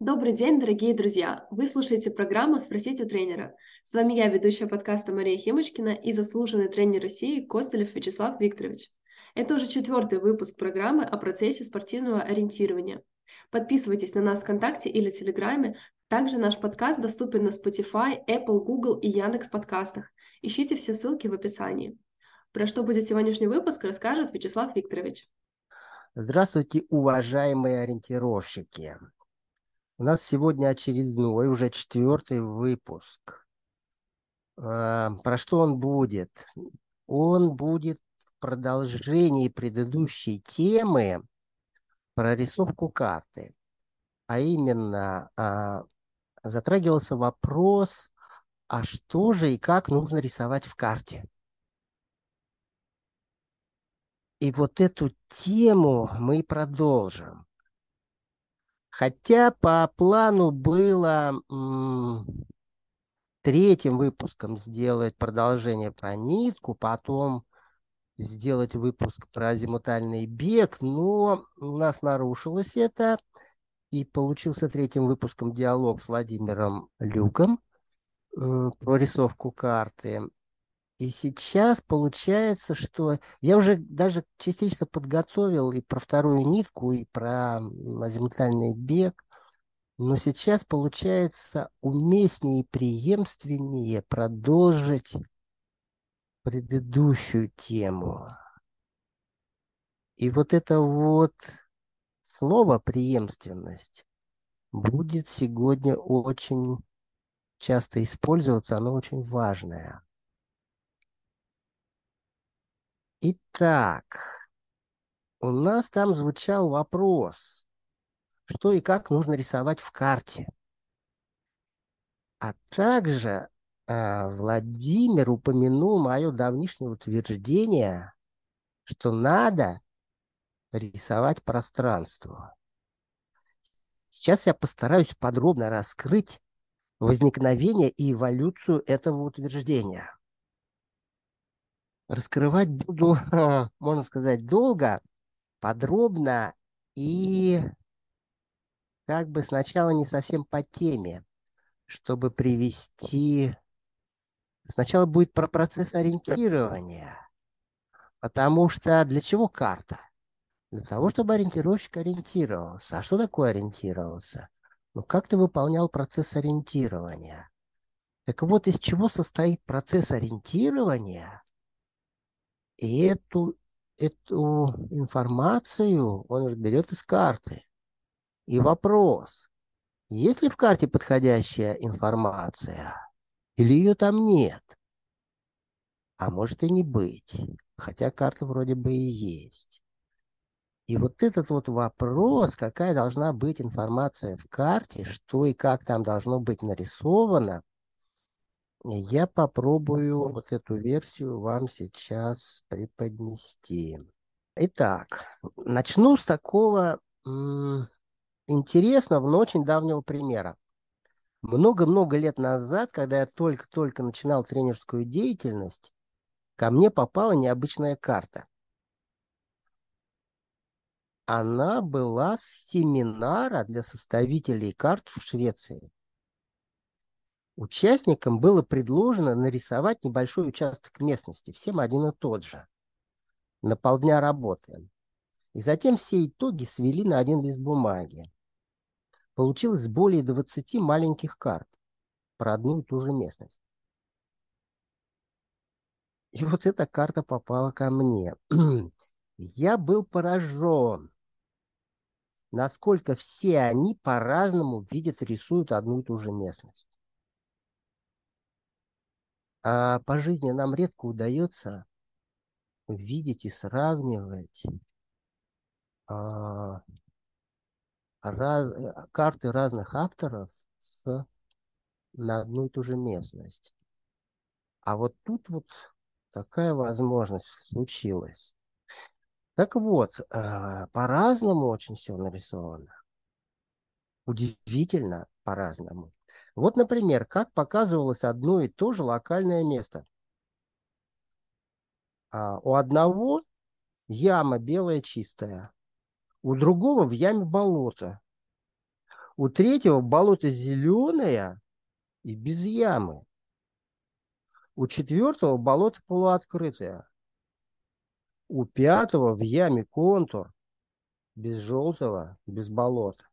Добрый день, дорогие друзья! Вы слушаете программу «Спросите у тренера». С вами я, ведущая подкаста Мария Химочкина и заслуженный тренер России Костылев Вячеслав Викторович. Это уже четвертый выпуск программы о процессе спортивного ориентирования. Подписывайтесь на нас ВКонтакте или Телеграме. Также наш подкаст доступен на Spotify, Apple, Google и Яндекс подкастах. Ищите все ссылки в описании. Про что будет сегодняшний выпуск, расскажет Вячеслав Викторович. Здравствуйте, уважаемые ориентировщики! У нас сегодня очередной, уже четвертый выпуск. А, про что он будет? Он будет в продолжении предыдущей темы про рисовку карты. А именно, а, затрагивался вопрос, а что же и как нужно рисовать в карте? И вот эту тему мы продолжим. Хотя по плану было третьим выпуском сделать продолжение про нитку, потом сделать выпуск про азимутальный бег, но у нас нарушилось это, и получился третьим выпуском диалог с Владимиром Люком э, про рисовку карты. И сейчас получается, что я уже даже частично подготовил и про вторую нитку, и про азимутальный бег. Но сейчас получается уместнее и преемственнее продолжить предыдущую тему. И вот это вот слово преемственность будет сегодня очень часто использоваться, оно очень важное. Итак, у нас там звучал вопрос, что и как нужно рисовать в карте. А также э, Владимир упомянул мое давнишнее утверждение, что надо рисовать пространство. Сейчас я постараюсь подробно раскрыть возникновение и эволюцию этого утверждения раскрывать буду, можно сказать, долго, подробно и как бы сначала не совсем по теме, чтобы привести... Сначала будет про процесс ориентирования, потому что для чего карта? Для того, чтобы ориентировщик ориентировался. А что такое ориентировался? Ну, как ты выполнял процесс ориентирования? Так вот, из чего состоит процесс ориентирования – и эту, эту информацию он берет из карты. И вопрос, есть ли в карте подходящая информация или ее там нет? А может и не быть, хотя карта вроде бы и есть. И вот этот вот вопрос, какая должна быть информация в карте, что и как там должно быть нарисовано, я попробую вот эту версию вам сейчас преподнести. Итак, начну с такого интересного, но очень давнего примера. Много-много лет назад, когда я только-только начинал тренерскую деятельность, ко мне попала необычная карта. Она была с семинара для составителей карт в Швеции. Участникам было предложено нарисовать небольшой участок местности, всем один и тот же, на полдня работы. И затем все итоги свели на один лист бумаги. Получилось более 20 маленьких карт про одну и ту же местность. И вот эта карта попала ко мне. Я был поражен, насколько все они по-разному видят, рисуют одну и ту же местность. А по жизни нам редко удается видеть и сравнивать а, раз, э, карты разных авторов с, на одну и ту же местность. А вот тут вот такая возможность случилась. Так вот, а, по-разному очень все нарисовано. Удивительно по-разному. Вот, например, как показывалось одно и то же локальное место. А, у одного яма белая чистая, у другого в яме болото, У третьего болото зеленое и без ямы. У четвертого болото полуоткрытое. У пятого в яме контур, без желтого, без болота.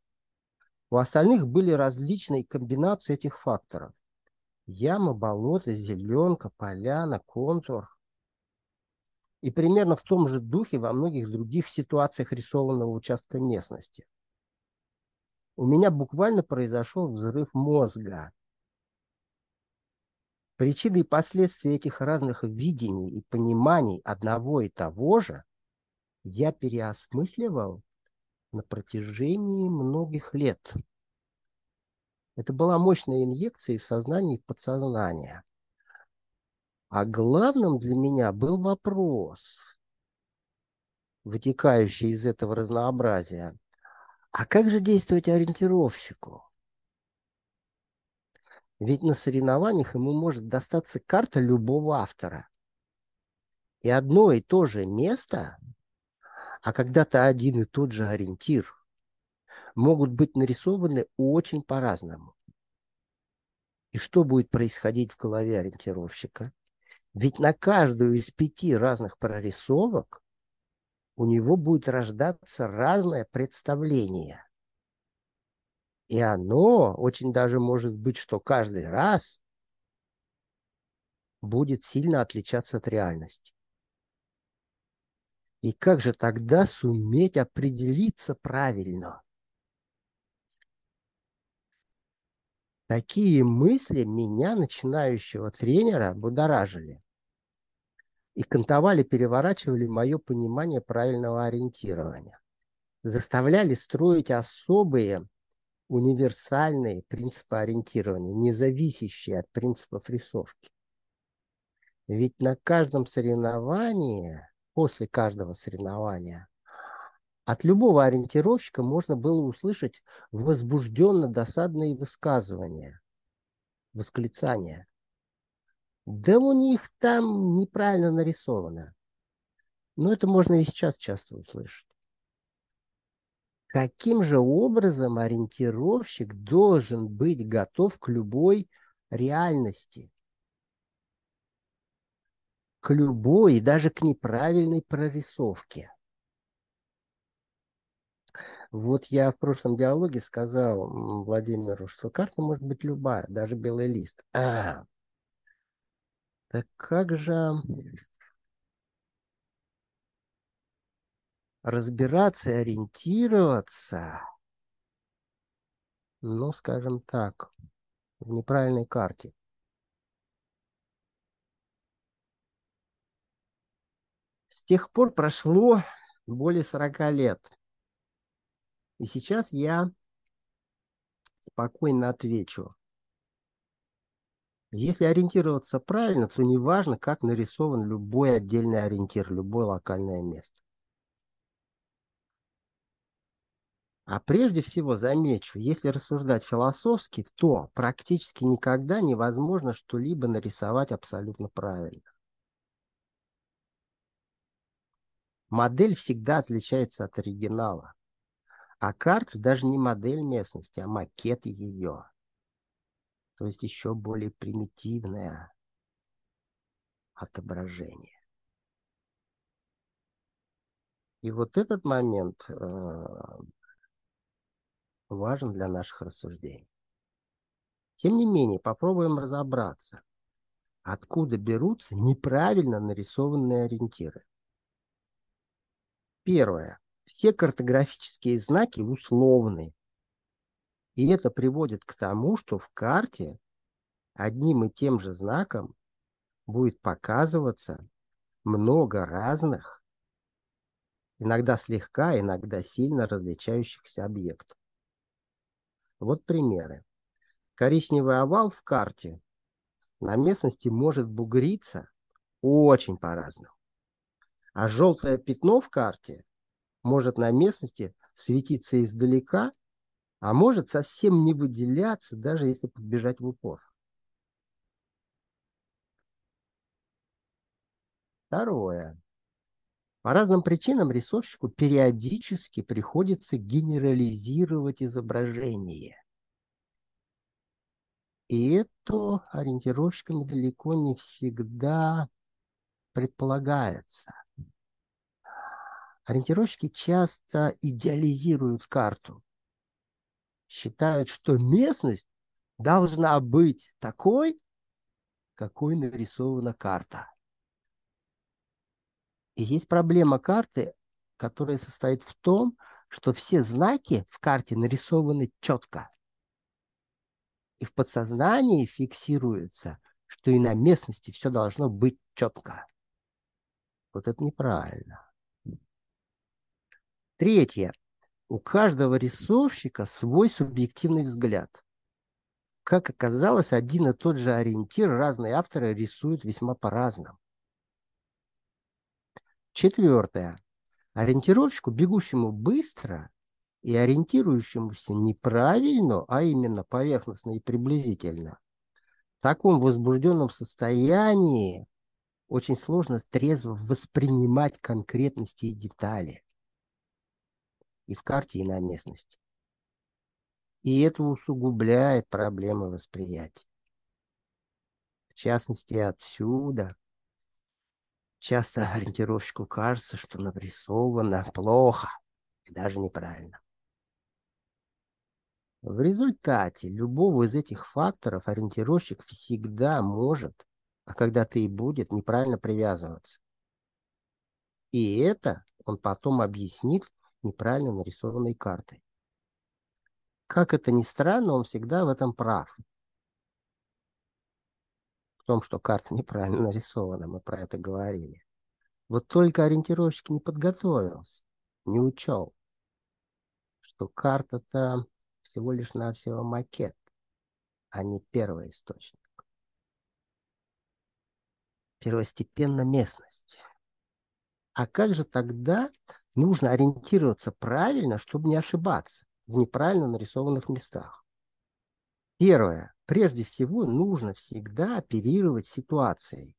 У остальных были различные комбинации этих факторов. Яма, болото, зеленка, поляна, контур. И примерно в том же духе во многих других ситуациях рисованного участка местности. У меня буквально произошел взрыв мозга. Причины и последствия этих разных видений и пониманий одного и того же я переосмысливал на протяжении многих лет. Это была мощная инъекция в сознание и подсознание. А главным для меня был вопрос, вытекающий из этого разнообразия. А как же действовать ориентировщику? Ведь на соревнованиях ему может достаться карта любого автора. И одно и то же место, а когда-то один и тот же ориентир, могут быть нарисованы очень по-разному. И что будет происходить в голове ориентировщика? Ведь на каждую из пяти разных прорисовок у него будет рождаться разное представление. И оно очень даже может быть, что каждый раз будет сильно отличаться от реальности. И как же тогда суметь определиться правильно? Такие мысли меня, начинающего тренера, будоражили. И кантовали, переворачивали мое понимание правильного ориентирования. Заставляли строить особые универсальные принципы ориентирования, не зависящие от принципов рисовки. Ведь на каждом соревновании, после каждого соревнования, от любого ориентировщика можно было услышать возбужденно-досадные высказывания, восклицания. Да у них там неправильно нарисовано. Но это можно и сейчас часто услышать. Каким же образом ориентировщик должен быть готов к любой реальности? К любой, даже к неправильной прорисовке. Вот я в прошлом диалоге сказал Владимиру, что карта может быть любая, даже белый лист. А, так как же разбираться и ориентироваться, ну, скажем так, в неправильной карте. Тех пор прошло более 40 лет. И сейчас я спокойно отвечу. Если ориентироваться правильно, то неважно, как нарисован любой отдельный ориентир, любое локальное место. А прежде всего замечу, если рассуждать философски, то практически никогда невозможно что-либо нарисовать абсолютно правильно. Модель всегда отличается от оригинала. А карта даже не модель местности, а макет ее. То есть еще более примитивное отображение. И вот этот момент э, важен для наших рассуждений. Тем не менее, попробуем разобраться, откуда берутся неправильно нарисованные ориентиры. Первое. Все картографические знаки условны. И это приводит к тому, что в карте одним и тем же знаком будет показываться много разных, иногда слегка, иногда сильно различающихся объектов. Вот примеры. Коричневый овал в карте на местности может бугриться очень по-разному. А желтое пятно в карте может на местности светиться издалека, а может совсем не выделяться, даже если подбежать в упор. Второе. По разным причинам рисовщику периодически приходится генерализировать изображение. И это ориентировщиками далеко не всегда предполагается. Ориентировщики часто идеализируют карту, считают, что местность должна быть такой, какой нарисована карта. И есть проблема карты, которая состоит в том, что все знаки в карте нарисованы четко. И в подсознании фиксируется, что и на местности все должно быть четко. Вот это неправильно. Третье. У каждого рисовщика свой субъективный взгляд. Как оказалось, один и тот же ориентир разные авторы рисуют весьма по-разному. Четвертое. Ориентировщику, бегущему быстро и ориентирующемуся неправильно, а именно поверхностно и приблизительно, в таком возбужденном состоянии очень сложно трезво воспринимать конкретности и детали и в карте, и на местности. И это усугубляет проблемы восприятия. В частности, отсюда часто ориентировщику кажется, что нарисовано плохо и даже неправильно. В результате любого из этих факторов ориентировщик всегда может, а когда-то и будет, неправильно привязываться. И это он потом объяснит неправильно нарисованной картой. Как это ни странно, он всегда в этом прав. В том, что карта неправильно нарисована, мы про это говорили. Вот только ориентировщик не подготовился, не учел, что карта-то всего лишь навсего макет, а не первый источник. Первостепенно местность. А как же тогда нужно ориентироваться правильно, чтобы не ошибаться в неправильно нарисованных местах. Первое. Прежде всего, нужно всегда оперировать ситуацией.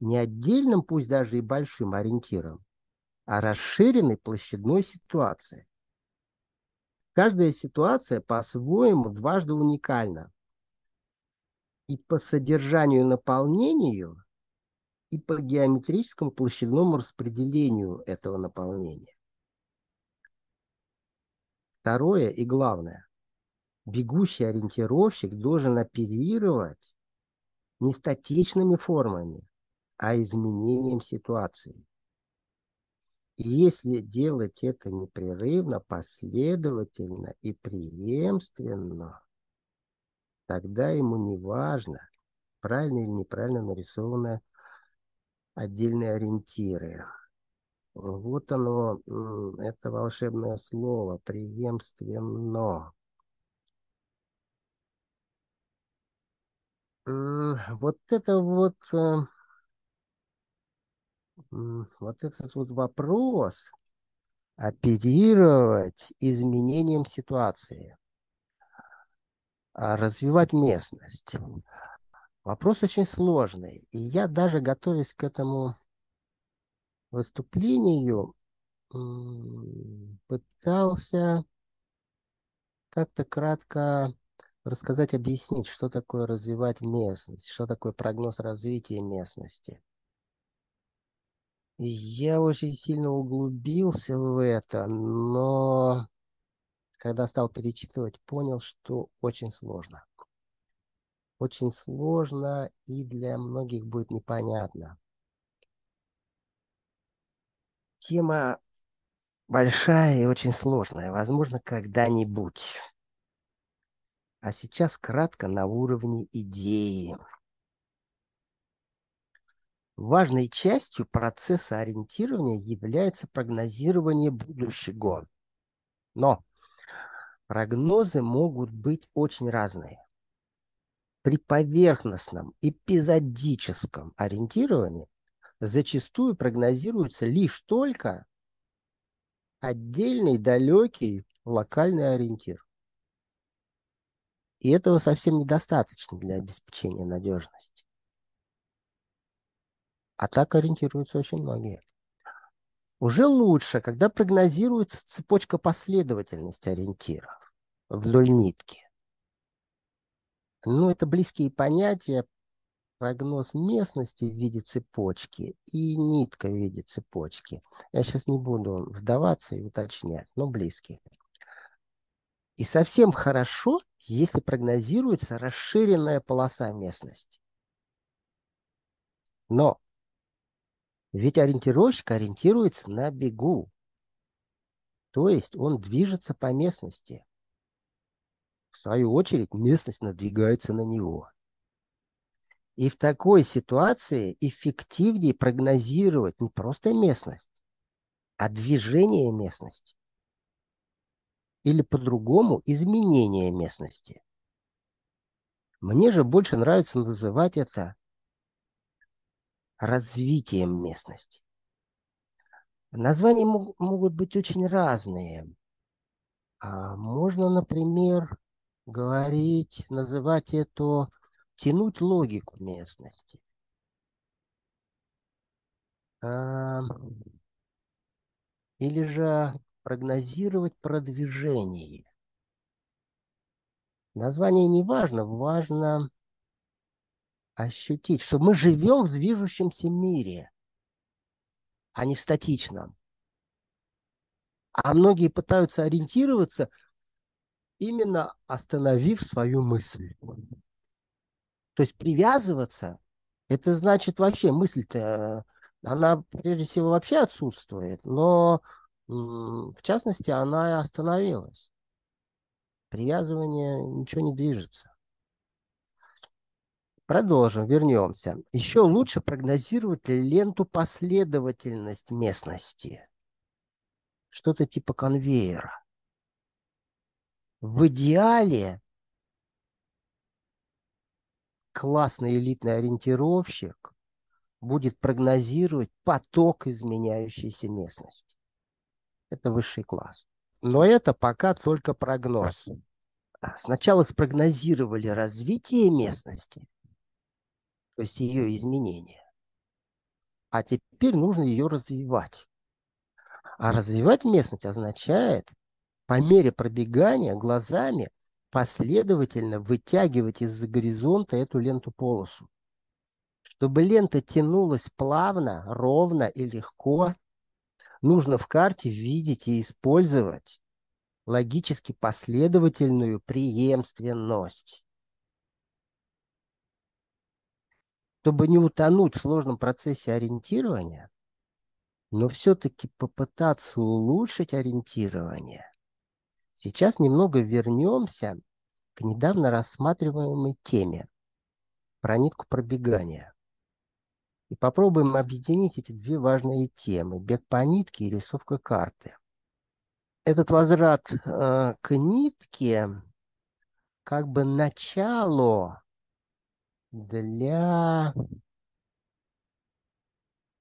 Не отдельным, пусть даже и большим ориентиром, а расширенной площадной ситуацией. Каждая ситуация по-своему дважды уникальна. И по содержанию наполнению, и по геометрическому площадному распределению этого наполнения. Второе и главное. Бегущий ориентировщик должен оперировать не статичными формами, а изменением ситуации. И если делать это непрерывно, последовательно и преемственно, тогда ему не важно, правильно или неправильно нарисованная отдельные ориентиры. Вот оно, это волшебное слово, преемственно. Вот это вот, э, вот этот вот вопрос оперировать изменением ситуации, а развивать местность. Вопрос очень сложный. И я даже готовясь к этому выступлению, пытался как-то кратко рассказать, объяснить, что такое развивать местность, что такое прогноз развития местности. И я очень сильно углубился в это, но когда стал перечитывать, понял, что очень сложно очень сложно и для многих будет непонятно. Тема большая и очень сложная, возможно, когда-нибудь. А сейчас кратко на уровне идеи. Важной частью процесса ориентирования является прогнозирование будущего. Но прогнозы могут быть очень разные. При поверхностном эпизодическом ориентировании зачастую прогнозируется лишь только отдельный далекий локальный ориентир. И этого совсем недостаточно для обеспечения надежности. А так ориентируются очень многие. Уже лучше, когда прогнозируется цепочка последовательности ориентиров вдоль нитки. Ну, это близкие понятия, прогноз местности в виде цепочки и нитка в виде цепочки. Я сейчас не буду вдаваться и уточнять, но близкие. И совсем хорошо, если прогнозируется расширенная полоса местности. Но ведь ориентировщик ориентируется на бегу. То есть он движется по местности. В свою очередь местность надвигается на него. И в такой ситуации эффективнее прогнозировать не просто местность, а движение местности. Или по-другому изменение местности. Мне же больше нравится называть это развитием местности. Названия могут быть очень разные. А можно, например, говорить, называть это тянуть логику местности. Или же прогнозировать продвижение. Название не важно, важно ощутить, что мы живем в движущемся мире, а не в статичном. А многие пытаются ориентироваться, именно остановив свою мысль. То есть привязываться, это значит вообще мысль-то, она прежде всего вообще отсутствует, но в частности она остановилась. Привязывание ничего не движется. Продолжим, вернемся. Еще лучше прогнозировать ленту последовательность местности. Что-то типа конвейера. В идеале классный элитный ориентировщик будет прогнозировать поток изменяющейся местности. Это высший класс. Но это пока только прогноз. Сначала спрогнозировали развитие местности, то есть ее изменения. А теперь нужно ее развивать. А развивать местность означает по мере пробегания глазами последовательно вытягивать из-за горизонта эту ленту-полосу. Чтобы лента тянулась плавно, ровно и легко, нужно в карте видеть и использовать логически последовательную преемственность. чтобы не утонуть в сложном процессе ориентирования, но все-таки попытаться улучшить ориентирование. Сейчас немного вернемся к недавно рассматриваемой теме про нитку пробегания. И попробуем объединить эти две важные темы – бег по нитке и рисовка карты. Этот возврат э, к нитке как бы начало для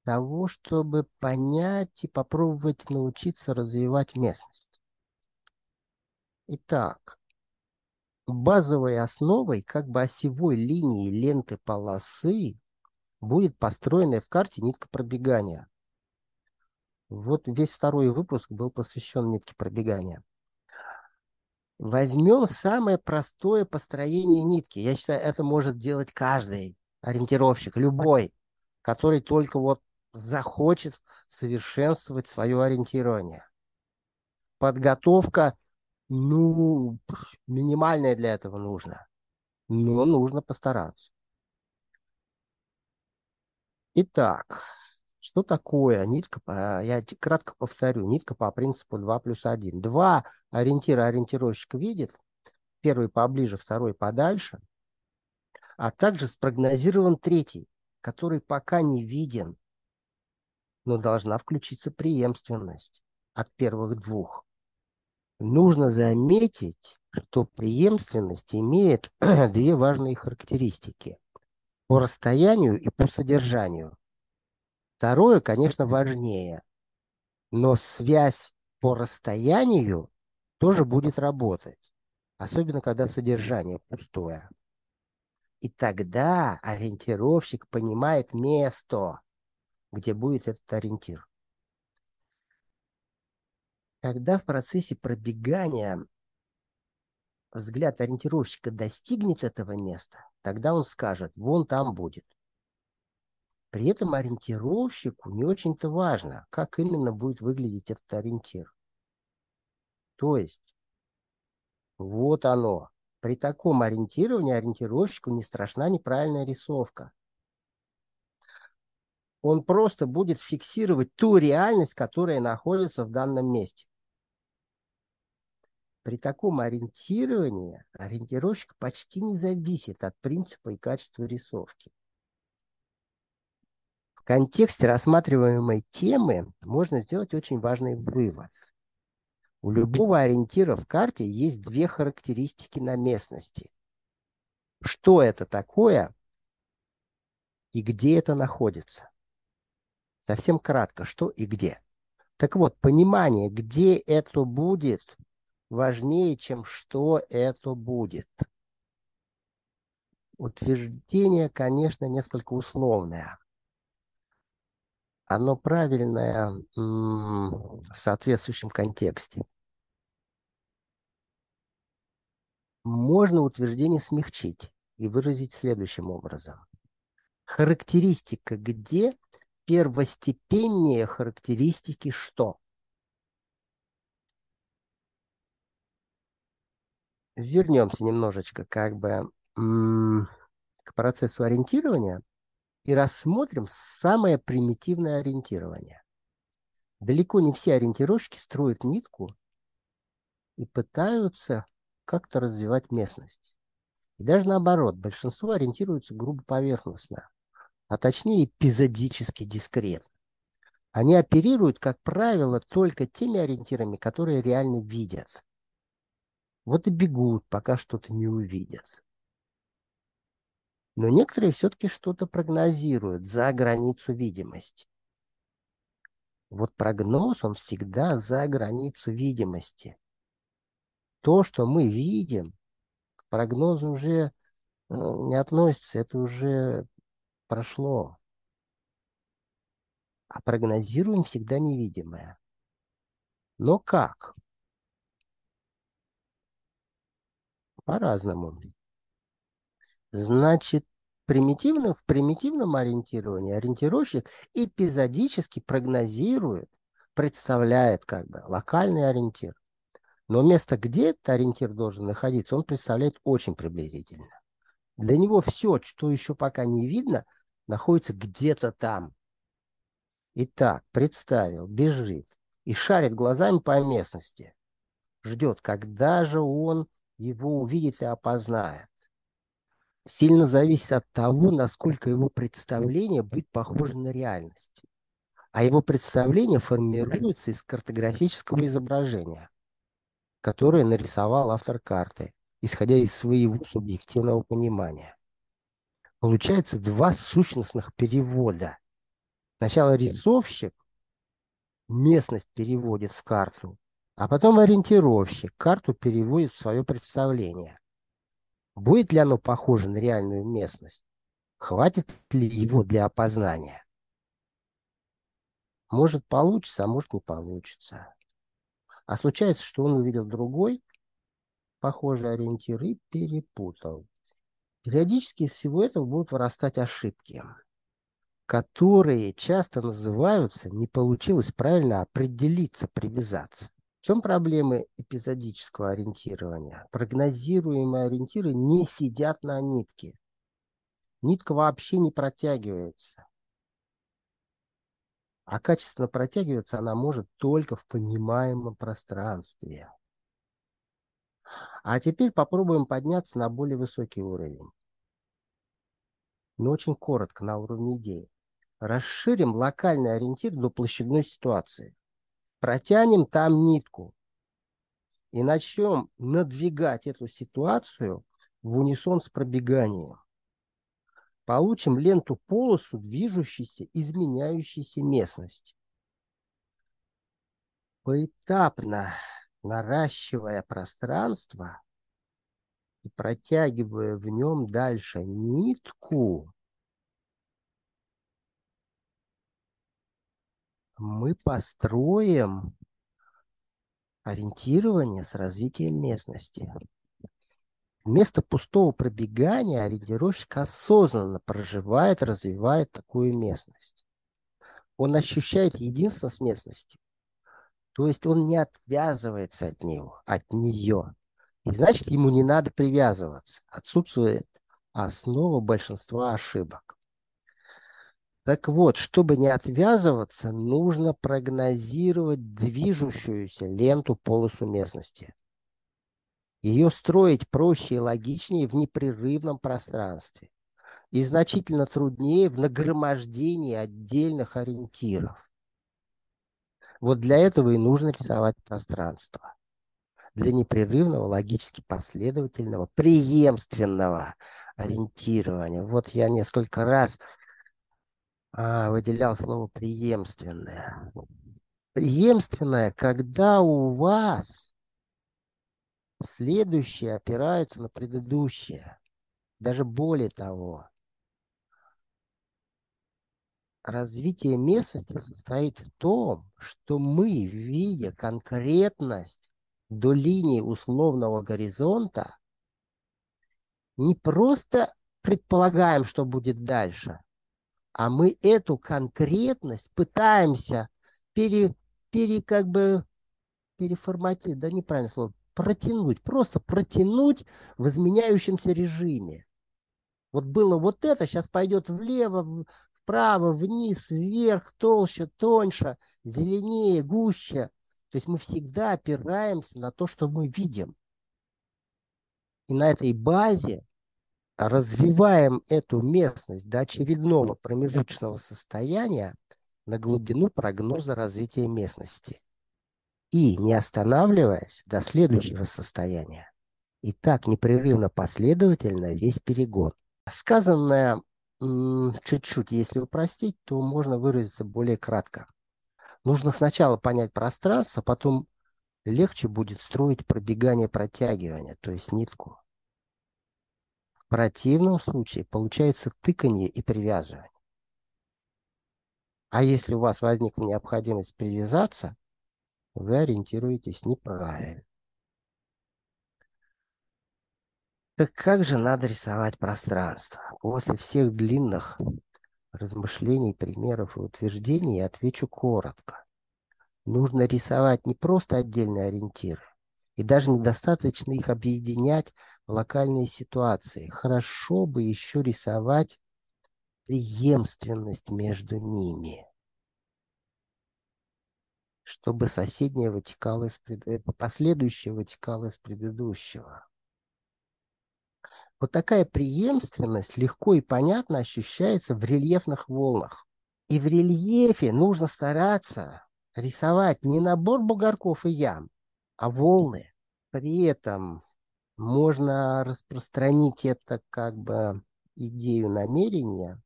того, чтобы понять и попробовать научиться развивать местность. Итак, базовой основой как бы осевой линии ленты полосы будет построенная в карте нитка пробегания. Вот весь второй выпуск был посвящен нитке пробегания. Возьмем самое простое построение нитки. Я считаю, это может делать каждый ориентировщик, любой, который только вот захочет совершенствовать свое ориентирование. Подготовка, ну, минимальная для этого нужна. Но нужно постараться. Итак, что такое нитка? Я кратко повторю. Нитка по принципу 2 плюс 1. Два ориентира ориентировщик видит. Первый поближе, второй подальше. А также спрогнозирован третий, который пока не виден, но должна включиться преемственность от первых двух. Нужно заметить, что преемственность имеет две важные характеристики. По расстоянию и по содержанию. Второе, конечно, важнее, но связь по расстоянию тоже будет работать, особенно когда содержание пустое. И тогда ориентировщик понимает место, где будет этот ориентир. Когда в процессе пробегания взгляд ориентировщика достигнет этого места, тогда он скажет, вон там будет. При этом ориентировщику не очень-то важно, как именно будет выглядеть этот ориентир. То есть, вот оно. При таком ориентировании ориентировщику не страшна неправильная рисовка. Он просто будет фиксировать ту реальность, которая находится в данном месте. При таком ориентировании ориентировщик почти не зависит от принципа и качества рисовки. В контексте рассматриваемой темы можно сделать очень важный вывод. У любого ориентира в карте есть две характеристики на местности. Что это такое и где это находится? Совсем кратко, что и где. Так вот, понимание, где это будет, важнее, чем что это будет. Утверждение, конечно, несколько условное. Оно правильное в соответствующем контексте. Можно утверждение смягчить и выразить следующим образом. Характеристика где первостепеннее характеристики что? Вернемся немножечко как бы к процессу ориентирования и рассмотрим самое примитивное ориентирование. Далеко не все ориентировщики строят нитку и пытаются как-то развивать местность. И даже наоборот, большинство ориентируются грубо поверхностно, а точнее эпизодически дискретно. Они оперируют, как правило, только теми ориентирами, которые реально видят. Вот и бегут, пока что-то не увидят. Но некоторые все-таки что-то прогнозируют за границу видимости. Вот прогноз, он всегда за границу видимости. То, что мы видим, к прогнозу уже э, не относится, это уже прошло. А прогнозируем всегда невидимое. Но как? По-разному. Значит, примитивно, в примитивном ориентировании ориентировщик эпизодически прогнозирует, представляет как бы локальный ориентир. Но место, где этот ориентир должен находиться, он представляет очень приблизительно. Для него все, что еще пока не видно, находится где-то там. Итак, представил, бежит и шарит глазами по местности. Ждет, когда же он его увидит и опознает сильно зависит от того, насколько его представление будет похоже на реальность. А его представление формируется из картографического изображения, которое нарисовал автор карты, исходя из своего субъективного понимания. Получается два сущностных перевода. Сначала рисовщик местность переводит в карту, а потом ориентировщик карту переводит в свое представление. Будет ли оно похоже на реальную местность? Хватит ли его для опознания? Может получится, а может не получится. А случается, что он увидел другой похожий ориентир и перепутал. Периодически из всего этого будут вырастать ошибки, которые часто называются «не получилось правильно определиться, привязаться» чем проблемы эпизодического ориентирования? Прогнозируемые ориентиры не сидят на нитке. Нитка вообще не протягивается. А качественно протягиваться она может только в понимаемом пространстве. А теперь попробуем подняться на более высокий уровень. Но очень коротко, на уровне идеи. Расширим локальный ориентир до площадной ситуации протянем там нитку и начнем надвигать эту ситуацию в унисон с пробеганием. Получим ленту-полосу движущейся, изменяющейся местности. Поэтапно наращивая пространство и протягивая в нем дальше нитку, мы построим ориентирование с развитием местности. Вместо пустого пробегания ориентировщик осознанно проживает, развивает такую местность. Он ощущает единство с местностью. То есть он не отвязывается от него, от нее. И значит, ему не надо привязываться. Отсутствует основа большинства ошибок. Так вот, чтобы не отвязываться, нужно прогнозировать движущуюся ленту полосу местности. Ее строить проще и логичнее в непрерывном пространстве и значительно труднее в нагромождении отдельных ориентиров. Вот для этого и нужно рисовать пространство. Для непрерывного, логически последовательного, преемственного ориентирования. Вот я несколько раз выделял слово преемственное. Преемственное, когда у вас следующее опирается на предыдущее. Даже более того, развитие местности состоит в том, что мы, видя конкретность до линии условного горизонта, не просто предполагаем, что будет дальше, а мы эту конкретность пытаемся пере, пере как бы переформатировать, да неправильное слово, протянуть, просто протянуть в изменяющемся режиме. Вот было вот это, сейчас пойдет влево, вправо, вниз, вверх, толще, тоньше, зеленее, гуще. То есть мы всегда опираемся на то, что мы видим. И на этой базе развиваем эту местность до очередного промежуточного состояния на глубину прогноза развития местности и не останавливаясь до следующего состояния. И так непрерывно последовательно весь перегон. Сказанное чуть-чуть, если упростить, то можно выразиться более кратко. Нужно сначала понять пространство, потом легче будет строить пробегание протягивания, то есть нитку. Противном случае получается тыканье и привязывание. А если у вас возникла необходимость привязаться, вы ориентируетесь неправильно. Так как же надо рисовать пространство? После всех длинных размышлений, примеров и утверждений отвечу коротко. Нужно рисовать не просто отдельные ориентиры, и даже недостаточно их объединять в локальные ситуации. Хорошо бы еще рисовать преемственность между ними чтобы соседнее вытекало из пред... Э, последующее вытекало из предыдущего. Вот такая преемственность легко и понятно ощущается в рельефных волнах. И в рельефе нужно стараться рисовать не набор бугорков и ям, а волны. При этом можно распространить это как бы идею намерения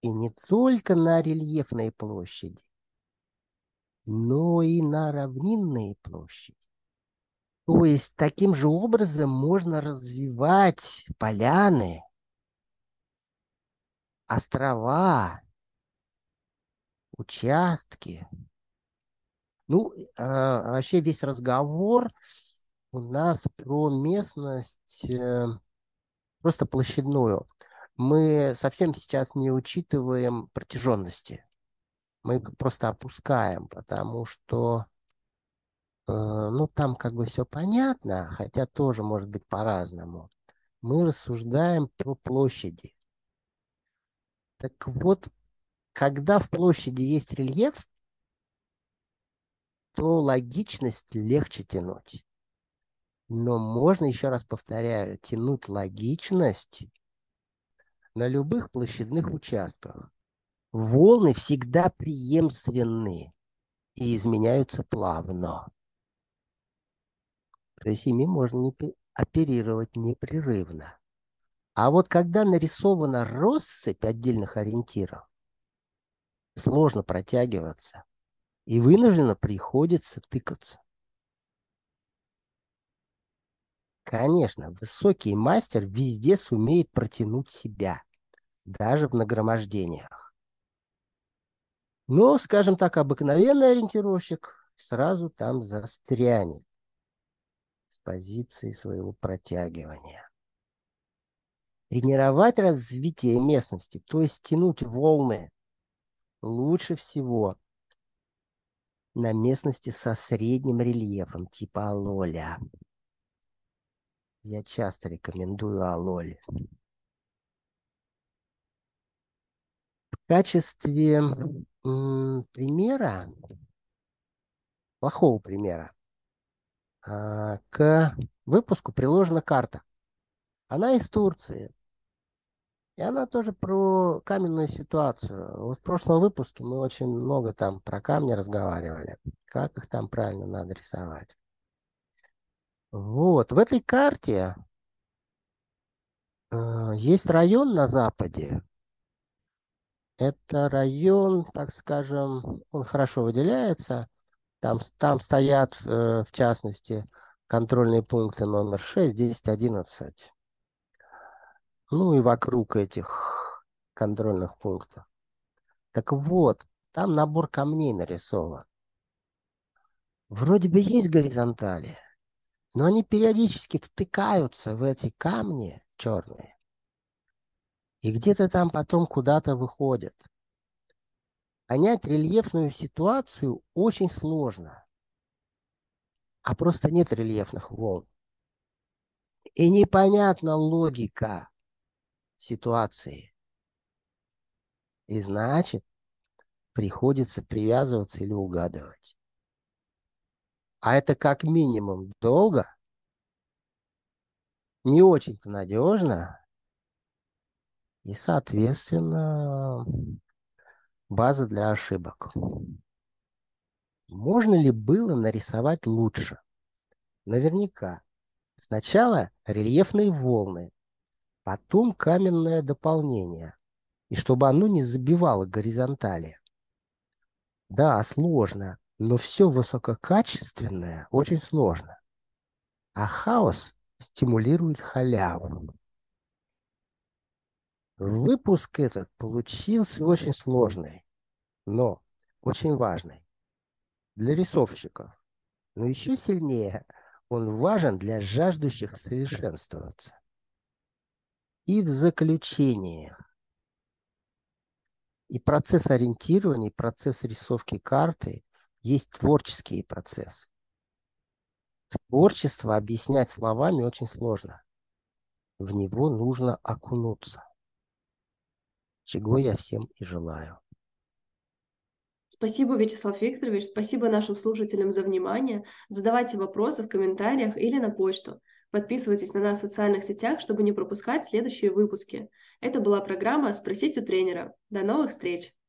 и не только на рельефные площади, но и на равнинные площади. То есть таким же образом можно развивать поляны, острова, участки. Ну, а, вообще весь разговор у нас про местность э, просто площадную. Мы совсем сейчас не учитываем протяженности мы просто опускаем, потому что, э, ну, там как бы все понятно, хотя тоже может быть по-разному. Мы рассуждаем про площади. Так вот, когда в площади есть рельеф, то логичность легче тянуть. Но можно, еще раз повторяю, тянуть логичность на любых площадных участках. Волны всегда преемственны и изменяются плавно. То есть ими можно не оперировать непрерывно. А вот когда нарисована россыпь отдельных ориентиров, сложно протягиваться и вынужденно приходится тыкаться. Конечно, высокий мастер везде сумеет протянуть себя, даже в нагромождениях. Но, скажем так, обыкновенный ориентировщик сразу там застрянет с позиции своего протягивания. Тренировать развитие местности, то есть тянуть волны, лучше всего на местности со средним рельефом, типа Алоля. Я часто рекомендую Алоль. В качестве примера, плохого примера, а, к выпуску приложена карта. Она из Турции. И она тоже про каменную ситуацию. Вот в прошлом выпуске мы очень много там про камни разговаривали. Как их там правильно надо рисовать. Вот. В этой карте э, есть район на западе. Это район, так скажем, он хорошо выделяется. Там, там стоят, э, в частности, контрольные пункты номер 6, 10, 11. Ну и вокруг этих контрольных пунктов. Так вот, там набор камней нарисован. Вроде бы есть горизонтали, но они периодически втыкаются в эти камни черные. И где-то там потом куда-то выходят. Понять рельефную ситуацию очень сложно. А просто нет рельефных волн. И непонятна логика ситуации. И значит, приходится привязываться или угадывать. А это как минимум долго, не очень-то надежно, и, соответственно, база для ошибок. Можно ли было нарисовать лучше? Наверняка. Сначала рельефные волны, потом каменное дополнение, и чтобы оно не забивало горизонтали. Да, сложно, но все высококачественное очень сложно. А хаос стимулирует халяву. Выпуск этот получился очень сложный, но очень важный для рисовщиков. Но еще сильнее он важен для жаждущих совершенствоваться. И в заключение. И процесс ориентирования, и процесс рисовки карты есть творческий процесс. Творчество объяснять словами очень сложно. В него нужно окунуться. Чего я всем и желаю. Спасибо, Вячеслав Викторович. Спасибо нашим слушателям за внимание. Задавайте вопросы в комментариях или на почту. Подписывайтесь на нас в социальных сетях, чтобы не пропускать следующие выпуски. Это была программа «Спросить у тренера». До новых встреч!